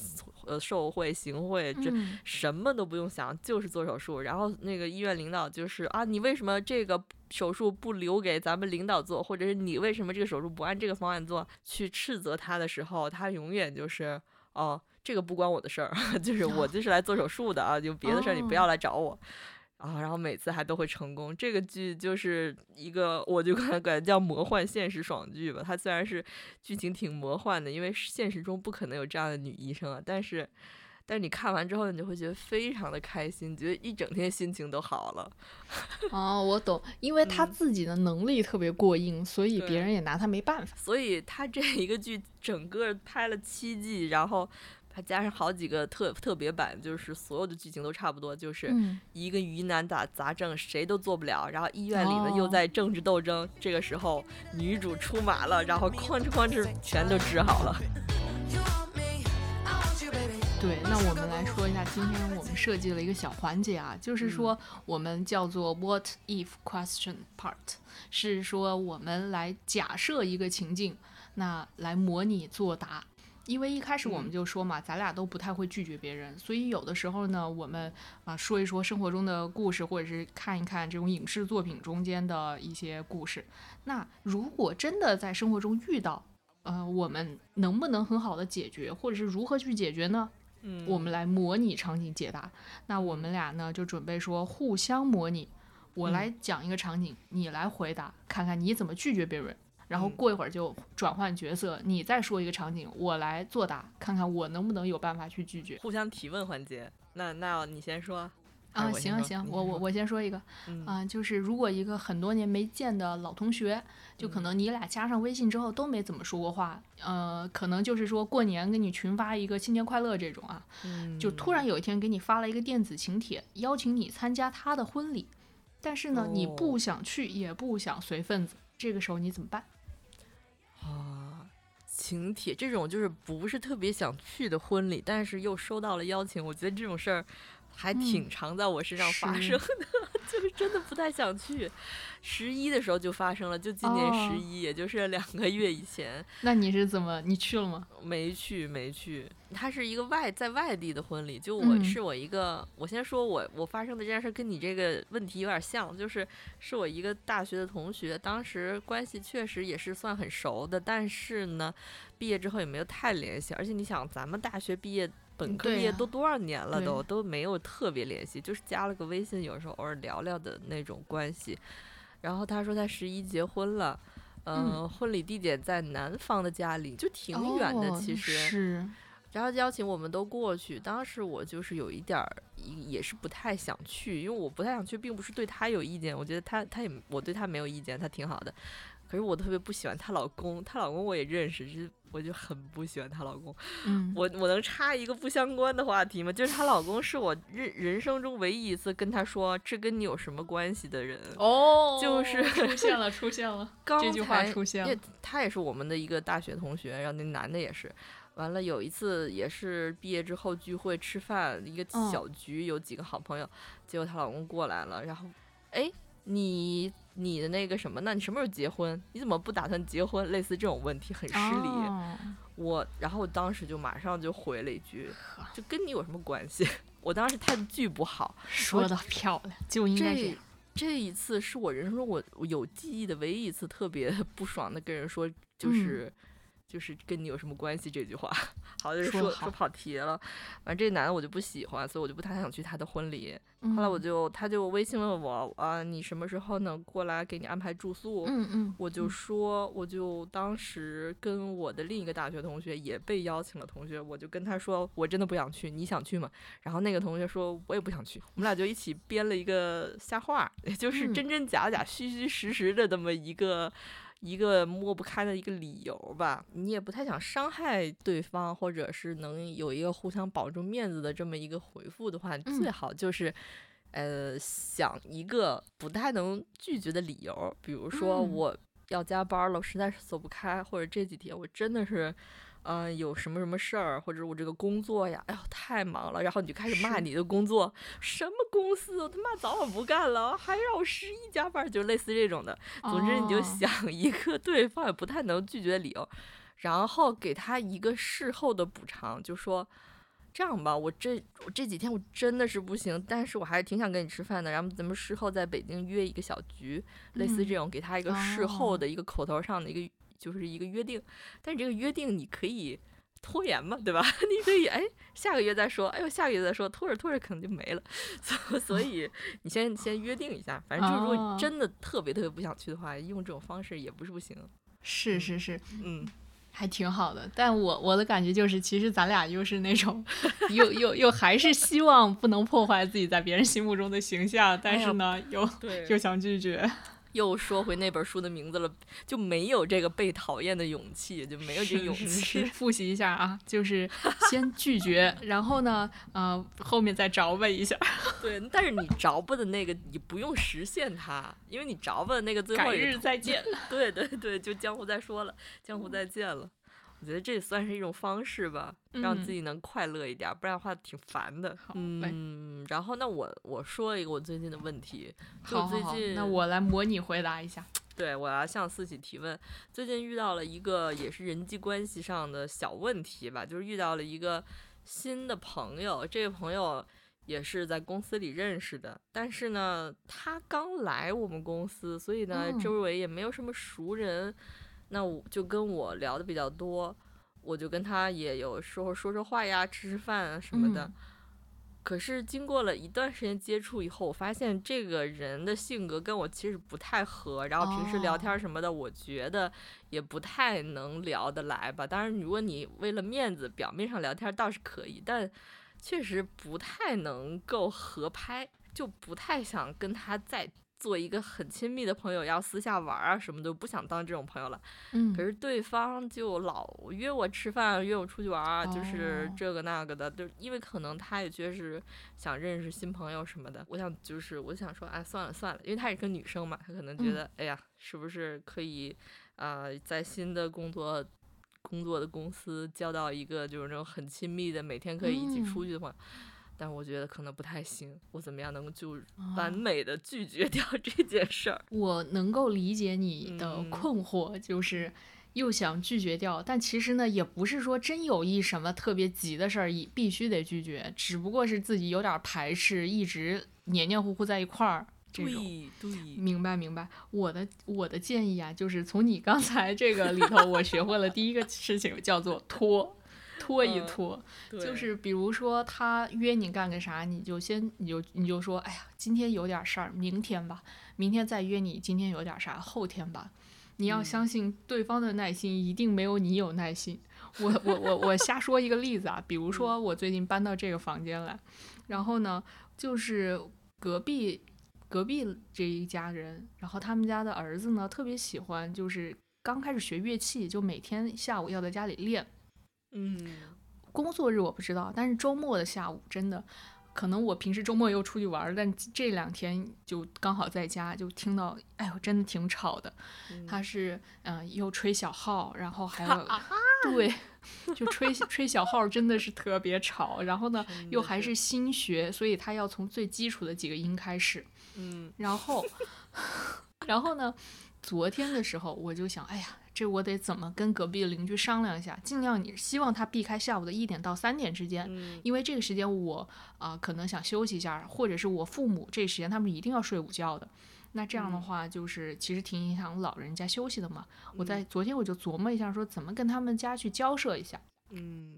呃受贿行贿，这嗯什么都不用想，就是做手术。然后那个医院领导就是啊，你为什么这个手术不留给咱们领导做，或者是你为什么这个手术不按这个方案做？去斥责他的时候，他永远就是哦，这个不关我的事儿，就是我就是来做手术的啊，就别的事儿你不要来找我。啊，然后每次还都会成功。这个剧就是一个，我就感 感觉叫魔幻现实爽剧吧。它虽然是剧情挺魔幻的，因为现实中不可能有这样的女医生啊，但是，但是你看完之后，你就会觉得非常的开心，觉得一整天心情都好了。哦，我懂，因为他嗯自己的能力特别过硬，所以别人也拿他没办法。所以他这一个剧整个拍了七季，然后还加上好几个特特别版，就是所有的剧情都差不多，就是嗯，一个疑难杂杂症谁都做不了，然后医院里呢又哦在政治斗争，这个时候女主出马了，然后哐哧哐哧全都治好了。对，那我们来说一下，今天我们设计了一个小环节啊，就是说我们叫做 What if question part，是说我们来假设一个情境，那来模拟作答。因为一开始我们嗯就说嘛，咱俩都不太会拒绝别人，所以有的时候呢，我们啊说一说生活中的故事，或者是看一看这种影视作品中间的一些故事。那如果真的在生活中遇到，呃，我们能不能很好的解决，或者是如何去解决呢？嗯我们来模拟场景解答。那我们俩呢就准备说互相模拟，我来讲一个场景，你来回答，看看你怎么拒绝别人。然后嗯。过一会儿就转换角色，你再说一个场景，我来作答，看看我能不能有办法去拒绝。互相提问环节，那那你先说。啊，行啊行，我我我先说一个。嗯。啊、就是如果一个很多年没见的老同学，就可嗯。能你俩加上微信之后都没怎么说过话，呃，可能就是说过年给你群发一个新年快乐这种啊，就突。然有一天给你发了一个电子请帖，邀请你参加他的婚礼，但是呢，你哦。不想去，也不想随份子，这个时候你怎么办？请帖这种就是不是特别想去的婚礼，但是又收到了邀请，我觉得这种事儿还挺常在我身上发生的，就是真的不太想去。十一的时候就发生了，就今年十一，也就是两个月以前。那你是怎么？你去了吗？没去，没去。他是一个外在外地的婚礼，就我是我一个。我先说我我发生的这件事跟你这个问题有点像，就是是我一个大学的同学，当时关系确实也是算很熟的，但是呢，毕业之后也没有太联系。而且你想，咱们大学毕业。本科毕业都多少年了，都都没有特别联系，就是加了个微信，有时候偶尔聊聊的那种关系。然后他说他十一结婚了，嗯，婚礼地点在男方的家里，就挺远的，其实。是。然后邀请我们都过去，当时我就是有一点儿，也是不太想去，因为我不太想去，并不是对他有意见，我觉得他他也我对他没有意见，他挺好的。可是我特别不喜欢她老公，她老公我也认识，就是我就很不喜欢她老公。嗯，我我能插一个不相关的话题吗？就是她老公是我人人生中唯一一次跟她说这跟你有什么关系的人。哦，就是出现了，出现了，这句话出现了。他也是我们的一个大学同学，然后那男的也是。完了有一次也是毕业之后聚会吃饭，一个小局，有几个好朋友，结果她老公过来了，然后，哎。你你的那个什么呢？你什么时候结婚？你怎么不打算结婚？类似这种问题很失礼。我然后我当时就马上就回了一句，就跟你有什么关系？我当时态度巨不好。说的漂亮，就应该这这一次是我人生中我有记忆的唯一一次特别 不爽的跟人说，就是。就是跟你有什么关系这句话，好，就是说说跑题了。反正，这男的我就不喜欢，所以我就不太想去他的婚礼。后来我就他就微信问我啊，你什么时候能过来给你安排住宿？嗯嗯，我就说，我就当时跟我的另一个大学同学也被邀请了，同学，我就跟他说，我真的不想去，你想去吗？然后那个同学说，我也不想去。我们俩就一起编了一个瞎话，也就是真真假假、虚虚实实的这么一个。一个抹不开的一个理由吧，你也不太想伤害对方，或者是能有一个互相保住面子的这么一个回复的话，最好就是，呃，想一个不太能拒绝的理由，比如说我要加班了，实在是走不开，或者这几天我真的是。嗯，有什么什么事儿，或者我这个工作呀，哎呦太忙了，然后你就开始骂你的工作，什么公司，我他妈早晚不干了，还让我十一加班，就类似这种的。总之，你就想一个对方也不太能拒绝的理由，然后给他一个事后的补偿，就说这样吧，我这我这几天我真的是不行，但是我还是挺想跟你吃饭的，然后咱们事后在北京约一个小局，类似这种，给他一。个事后的一个口头上的一个。就是一个约定，但是这个约定你可以拖延嘛，对吧？你可以哎，下个月再说，哎呦，下个月再说，拖着拖着可能就没了。所所以你先先约定一下，反正就是如果真的特别特别不想去的话，用这种方式也不是不行。是是是，嗯，还挺好的。但我我的感觉就是，其实咱俩又是那种，又又又还是希望不能破坏自己在别人心目中的形象，但是呢，又又想拒绝。又说回那本书的名字了，就没有这个被讨厌的勇气，就没有这勇气。复习一下啊，就是先拒绝，然后呢，呃，后面再着吧一下。对，但是你着吧的那个，你不用实现它，因为你着吧的那个最后改日再见。对对对，就江湖再说了，江湖再见了。我觉得这也算是一种方式吧，让自己能快乐一点，不然的话挺烦的。嗯，然后那我我说一个我最近的问题，就最近那我来模拟回答一下。对，我要向四喜提问。最近遇到了一个也是人际关系上的小问题吧，就是遇到了一个新的朋友，这个朋友也是在公司里认识的，但是呢，他刚来我们公司，所以呢，周围也没有什么熟人。那我就跟我聊的比较多，我就跟他也有时候说说话呀，吃吃饭啊什么的。可是经过了一段时间接触以后，我发现这个人的性格跟我其实不太合，然后平时聊天什么的，我觉得也不太能聊得来吧。当然，如果你为了面子，表面上聊天倒是可以，但确实不太能够合拍，就不太想跟他再。做一个很亲密的朋友，要私下玩啊什么的，不想当这种朋友了。嗯，可是对方就老约我吃饭，约我出去玩啊，就是这个那个的，就因为可能他也确实想认识新朋友什么的。我想就是，我想说，哎，算了算了，因为她是个女生嘛，她可能觉得，哎呀，是不是可以呃，在新的工作工作的公司交到一个就是那种很亲密的，每天可以一起出去的朋友。但我觉得可能不太行。我怎么样能就完美的拒绝掉 这件事儿？我能够理解你的嗯困惑，就是又想拒绝掉，但其实呢，也不是说真有一什么特别急的事儿，一必须得拒绝，只不过是自己有点排斥，一直黏黏糊糊在一块儿。对对，明白明白，我的我的建议啊，就是从你刚才这个里头，我学会了第一个事情叫做拖，拖一嗯拖，就是比如说他约你干个啥，你就先你就你就说，哎呀，今天有点事儿，明天吧，明天再约你，今天有点啥，后天吧。你要嗯相信对方的耐心一定没有你有耐心。我我我我瞎说一个例子啊，比如说我最近搬到这个房间来，然后呢，就是隔壁隔壁这一家人，然后他们家的儿子呢特别喜欢，就是刚开始学乐器，就每天下午要在家里练。嗯，工作日我不知道，但是周末的下午真的，可能我平时周末又出去玩儿，但这两天就刚好在家，就听到，哎呦，真的挺吵的。他是嗯、呃又吹小号，然后还有对，就吹吹小号真的是特别吵。然后呢，又还是新学，所以他要从最基础的几个音开始。嗯然后，然后呢，昨天的时候我就想，哎呀，这我得怎么跟隔壁的邻居商量一下，尽量你希望他避开下午的一点到三点之间，嗯因为这个时间我啊、可能想休息一下，或者是我父母这时间他们一定要睡午觉的。那这样的话，就是其实挺影响老人家休息的嘛。我在昨天我就琢磨一下，说怎么跟他们家去交涉一下。嗯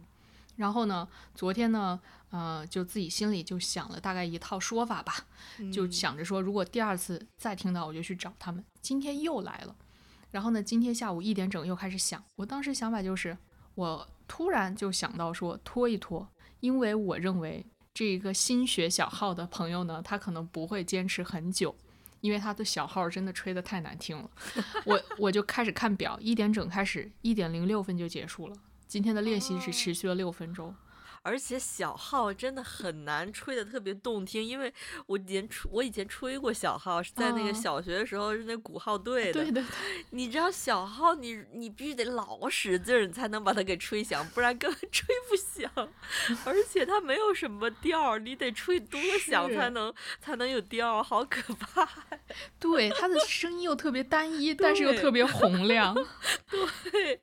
然后呢，昨天呢，呃，就自己心里就想了大概一套说法吧，就想着说，如果第二次再听到，我就去找他们。今天又来了，然后呢，今天下午一点整又开始想。我当时想法就是，我突然就想到说拖一拖，因为我认为这个新学小号的朋友呢，他可能不会坚持很久。因为他的小号真的吹得太难听了，我我就开始看表，一点整开始，一点零六分就结束了。今天的练习只持续了六分钟。而且小号真的很难吹的特别动听，因为我以前吹我以前吹过小号，是在那个啊小学的时候是那鼓号队的。对对对，你知道小号你你必须得老使劲儿，你才能把它给吹响，不然根本吹不响。而且它没有什么调儿，你得吹多响才能才能有调儿，好可怕。对，它的声音又特别单一，但是又特别洪亮。对，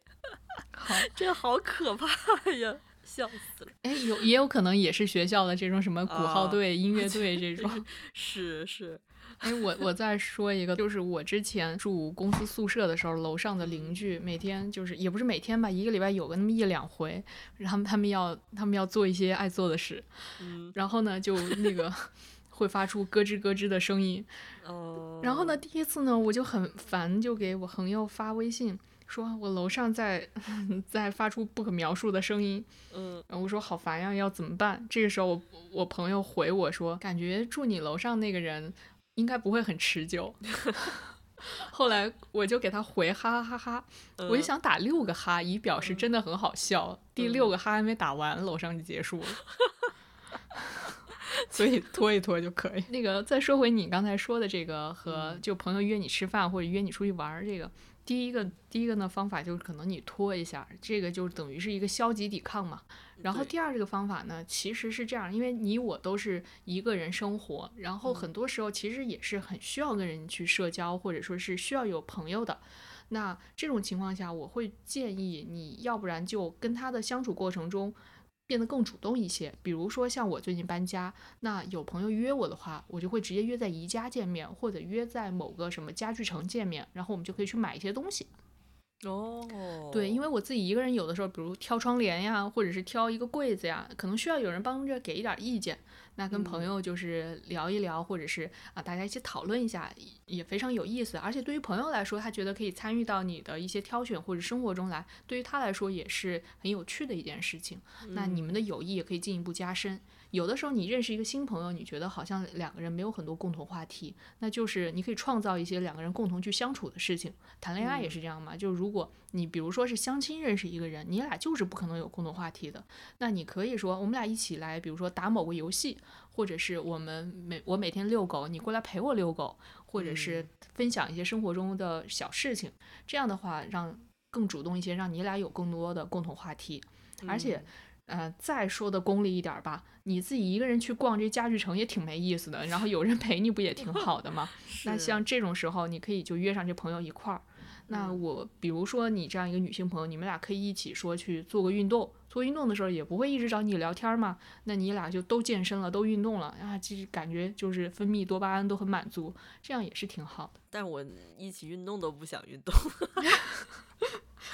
好，这好可怕呀，笑死了。哎，有也有可能也是学校的这种什么鼓号啊队、音乐队这种。是是，哎，我我再说一个，就是我之前住公司宿舍的时候，楼上的邻居每天就是也不是每天吧，一个礼拜有个那么一两回，他们他们要他们要做一些爱做的事，嗯然后呢就那个 会发出咯吱咯吱的声音。哦。然后呢，第一次呢我就很烦，就给我朋友发微信。说我楼上在 在发出不可描述的声音，嗯，然后我说好烦呀，要怎么办？这个时候我我朋友回我说，感觉住你楼上那个人应该不会很持久。后来我就给他回哈哈哈哈，我就嗯想打六个哈，以表示真的很好笑。第六个哈还没打完，楼上就结束了。所以拖一拖就可以。那个再说回你刚才说的这个和就朋友约你吃饭或者约你出去玩儿这个，第一个第一个呢方法就是可能你拖一下，这个就等于是一个消极抵抗嘛。然后第二这个方法呢，其实是这样，因为你我都是一个人生活，然后很多时候其实也是很需要跟人去社交，或者说是需要有朋友的。那这种情况下，我会建议你要不然就跟他的相处过程中变得更主动一些。比如说像我最近搬家，那有朋友约我的话，我就会直接约在宜家见面，或者约在某个什么家具城见面，然后我们就可以去买一些东西。哦，对，因为我自己一个人有的时候，比如挑窗帘呀，或者是挑一个柜子呀，可能需要有人帮着给一点意见。那跟朋嗯友就是聊一聊，或者是啊大家一起讨论一下，也也非常有意思。而且对于朋友来说，他觉得可以参与到你的一些挑选或者生活中来，对于他来说也是很有趣的一件事情。那你们的友谊也可以进一步加深。有的时候你认识一个新朋友，你觉得好像两个人没有很多共同话题，那就是你可以创造一些两个人共同去相处的事情。谈恋爱也是这样嘛，就如果你比如说是相亲认识一个人，你俩就是不可能有共同话题的，那你可以说我们俩一起来，比如说打某个游戏，或者是我们每我每天遛狗，你过来陪我遛狗，或者是分享一些生活中的小事情，这样的话让更主动一些，让你俩有更多的共同话题。而且呃，再说的功利一点吧，你自己一个人去逛这家具城也挺没意思的，然后有人陪你不也挺好的吗？那像这种时候，你可以就约上这朋友一块儿。那我比如说你这样一个女性朋友，你们俩可以一起说去做个运动。做运动的时候也不会一直找你聊天嘛，那你俩就都健身了，都运动了啊，其实感觉就是分泌多巴胺都很满足，这样也是挺好的。但我一起运动都不想运动。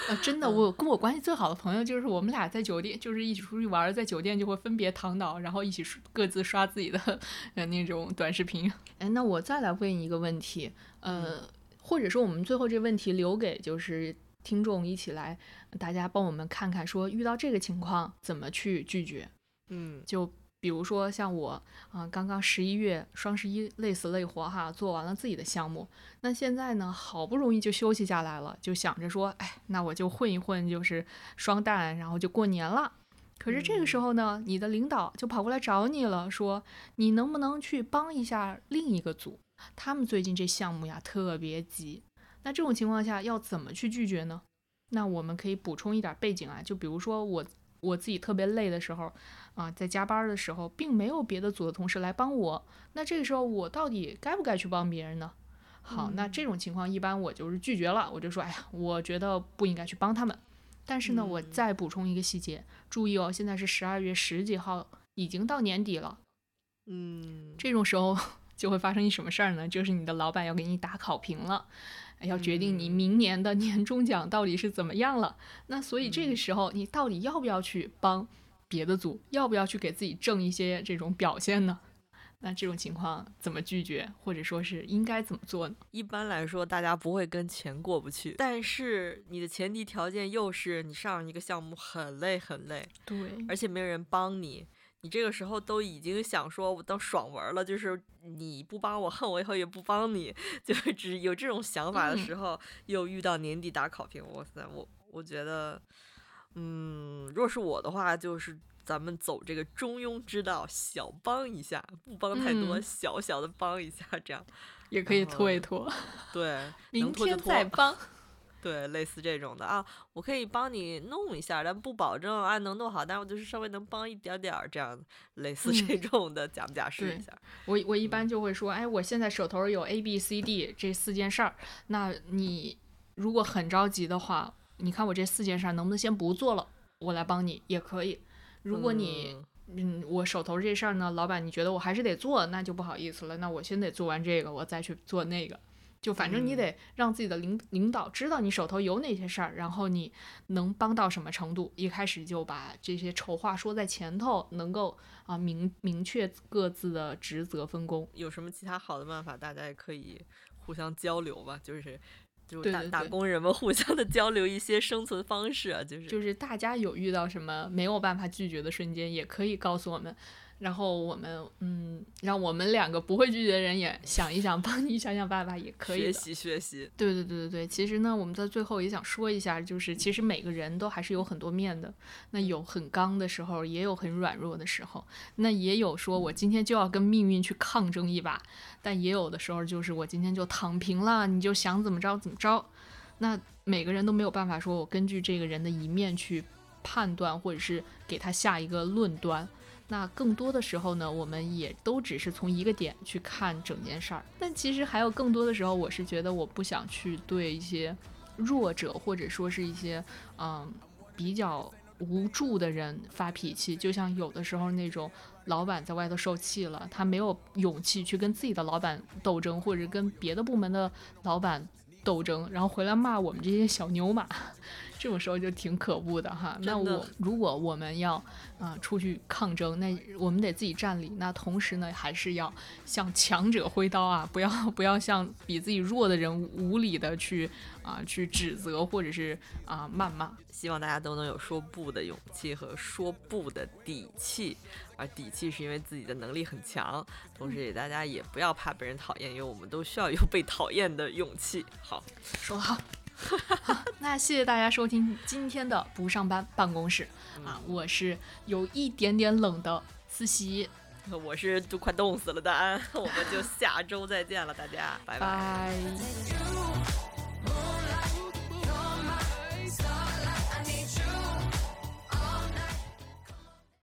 啊，真的，我跟我关系最好的朋友就是我们俩在酒店，就是一起出去玩，在酒店就会分别躺倒，然后一起各自刷自己的呃那种短视频。哎，那我再来问一个问题，呃，或者说我们最后这问题留给就是听众一起来。大家帮我们看看，说遇到这个情况怎么去拒绝？嗯，就比如说像我啊，刚刚十一月双十一累死累活哈，做完了自己的项目，那现在呢，好不容易就休息下来了，就想着说，哎，那我就混一混，就是双旦，然后就过年了。可是这个时候呢，你的领导就跑过来找你了，说你能不能去帮一下另一个组？他们最近这项目呀特别急。那这种情况下要怎么去拒绝呢？那我们可以补充一点背景啊，就比如说我我自己特别累的时候，啊，在加班的时候，并没有别的组的同事来帮我，那这个时候我到底该不该去帮别人呢？好，那这种情况一般我就是拒绝了，我就说，哎呀，我觉得不应该去帮他们。但是呢，我再补充一个细节，注意哦，现在是十二月十几号，已经到年底了，嗯，这种时候 就会发生一什么事儿呢？就是你的老板要给你打考评了。要决定你明年的年终奖到底是怎么样了，那所以这个时候你到底要不要去帮别的组，要不要去给自己挣一些这种表现呢？那这种情况怎么拒绝，或者说是应该怎么做呢？一般来说，大家不会跟钱过不去，但是你的前提条件又是你上一个项目很累很累，对，而且没有人帮你。你这个时候都已经想说，我当爽文了，就是你不帮我，恨我以后也不帮你，就是只有这种想法的时候，又遇到年底打考评，哇塞，我我觉得，嗯，若是我的话，就是咱们走这个中庸之道，小帮一下，不帮太多，小小的帮一下，这样也可以拖一拖，对，明天再帮。对，类似这种的啊，我可以帮你弄一下，但不保证啊能弄好，但我就是稍微能帮一点点儿这样，类似这种的，假不假试一下？我我一般就会说，哎，我现在手头有 A B C D 这四件事儿，那你如果很着急的话，你看我这四件事儿能不能先不做了，我来帮你也可以。如果你嗯，我手头这事儿呢，老板你觉得我还是得做，那就不好意思了，那我先得做完这个，我再去做那个。就反正你得让自己的领领导知道你手头有哪些事儿，然后你能帮到什么程度，一开始就把这些丑话说在前头，能够啊明明确各自的职责分工。有什么其他好的办法，大家也可以互相交流吧，就是就打打工人们互相的交流一些生存方式啊，就是就是大家有遇到什么没有办法拒绝的瞬间，也可以告诉我们。然后我们嗯，让我们两个不会拒绝的人也想一想，帮你想想办法也可以。学习学习。对对对对对，其实呢，我们在最后也想说一下，就是其实每个人都还是有很多面的。那有很刚的时候，也有很软弱的时候。那也有说我今天就要跟命运去抗争一把，但也有的时候就是我今天就躺平了，你就想怎么着怎么着。那每个人都没有办法说我根据这个人的一面去判断，或者是给他下一个论断。那更多的时候呢，我们也都只是从一个点去看整件事儿。但其实还有更多的时候，我是觉得我不想去对一些弱者或者说是一些嗯比较无助的人发脾气。就像有的时候那种老板在外头受气了，他没有勇气去跟自己的老板斗争，或者跟别的部门的老板斗争，然后回来骂我们这些小牛马。这种时候就挺可恶的哈。那我如果我们要啊出去抗争，那我们得自己站立。那同时呢，还是要向强者挥刀啊，不要不要向比自己弱的人无理的去啊去指责或者是啊谩骂。希望大家都能有说不的勇气和说不的底气。而底气是因为自己的能力很强，同时也大家也不要怕被人讨厌，因为我们都需要有被讨厌的勇气。好，说得好。哈哈哈，那谢谢大家收听今天的不上班办公室。啊，我是有一点点冷的思琪，我是都快冻死了的安，我们就下周再见了，大家。拜。拜。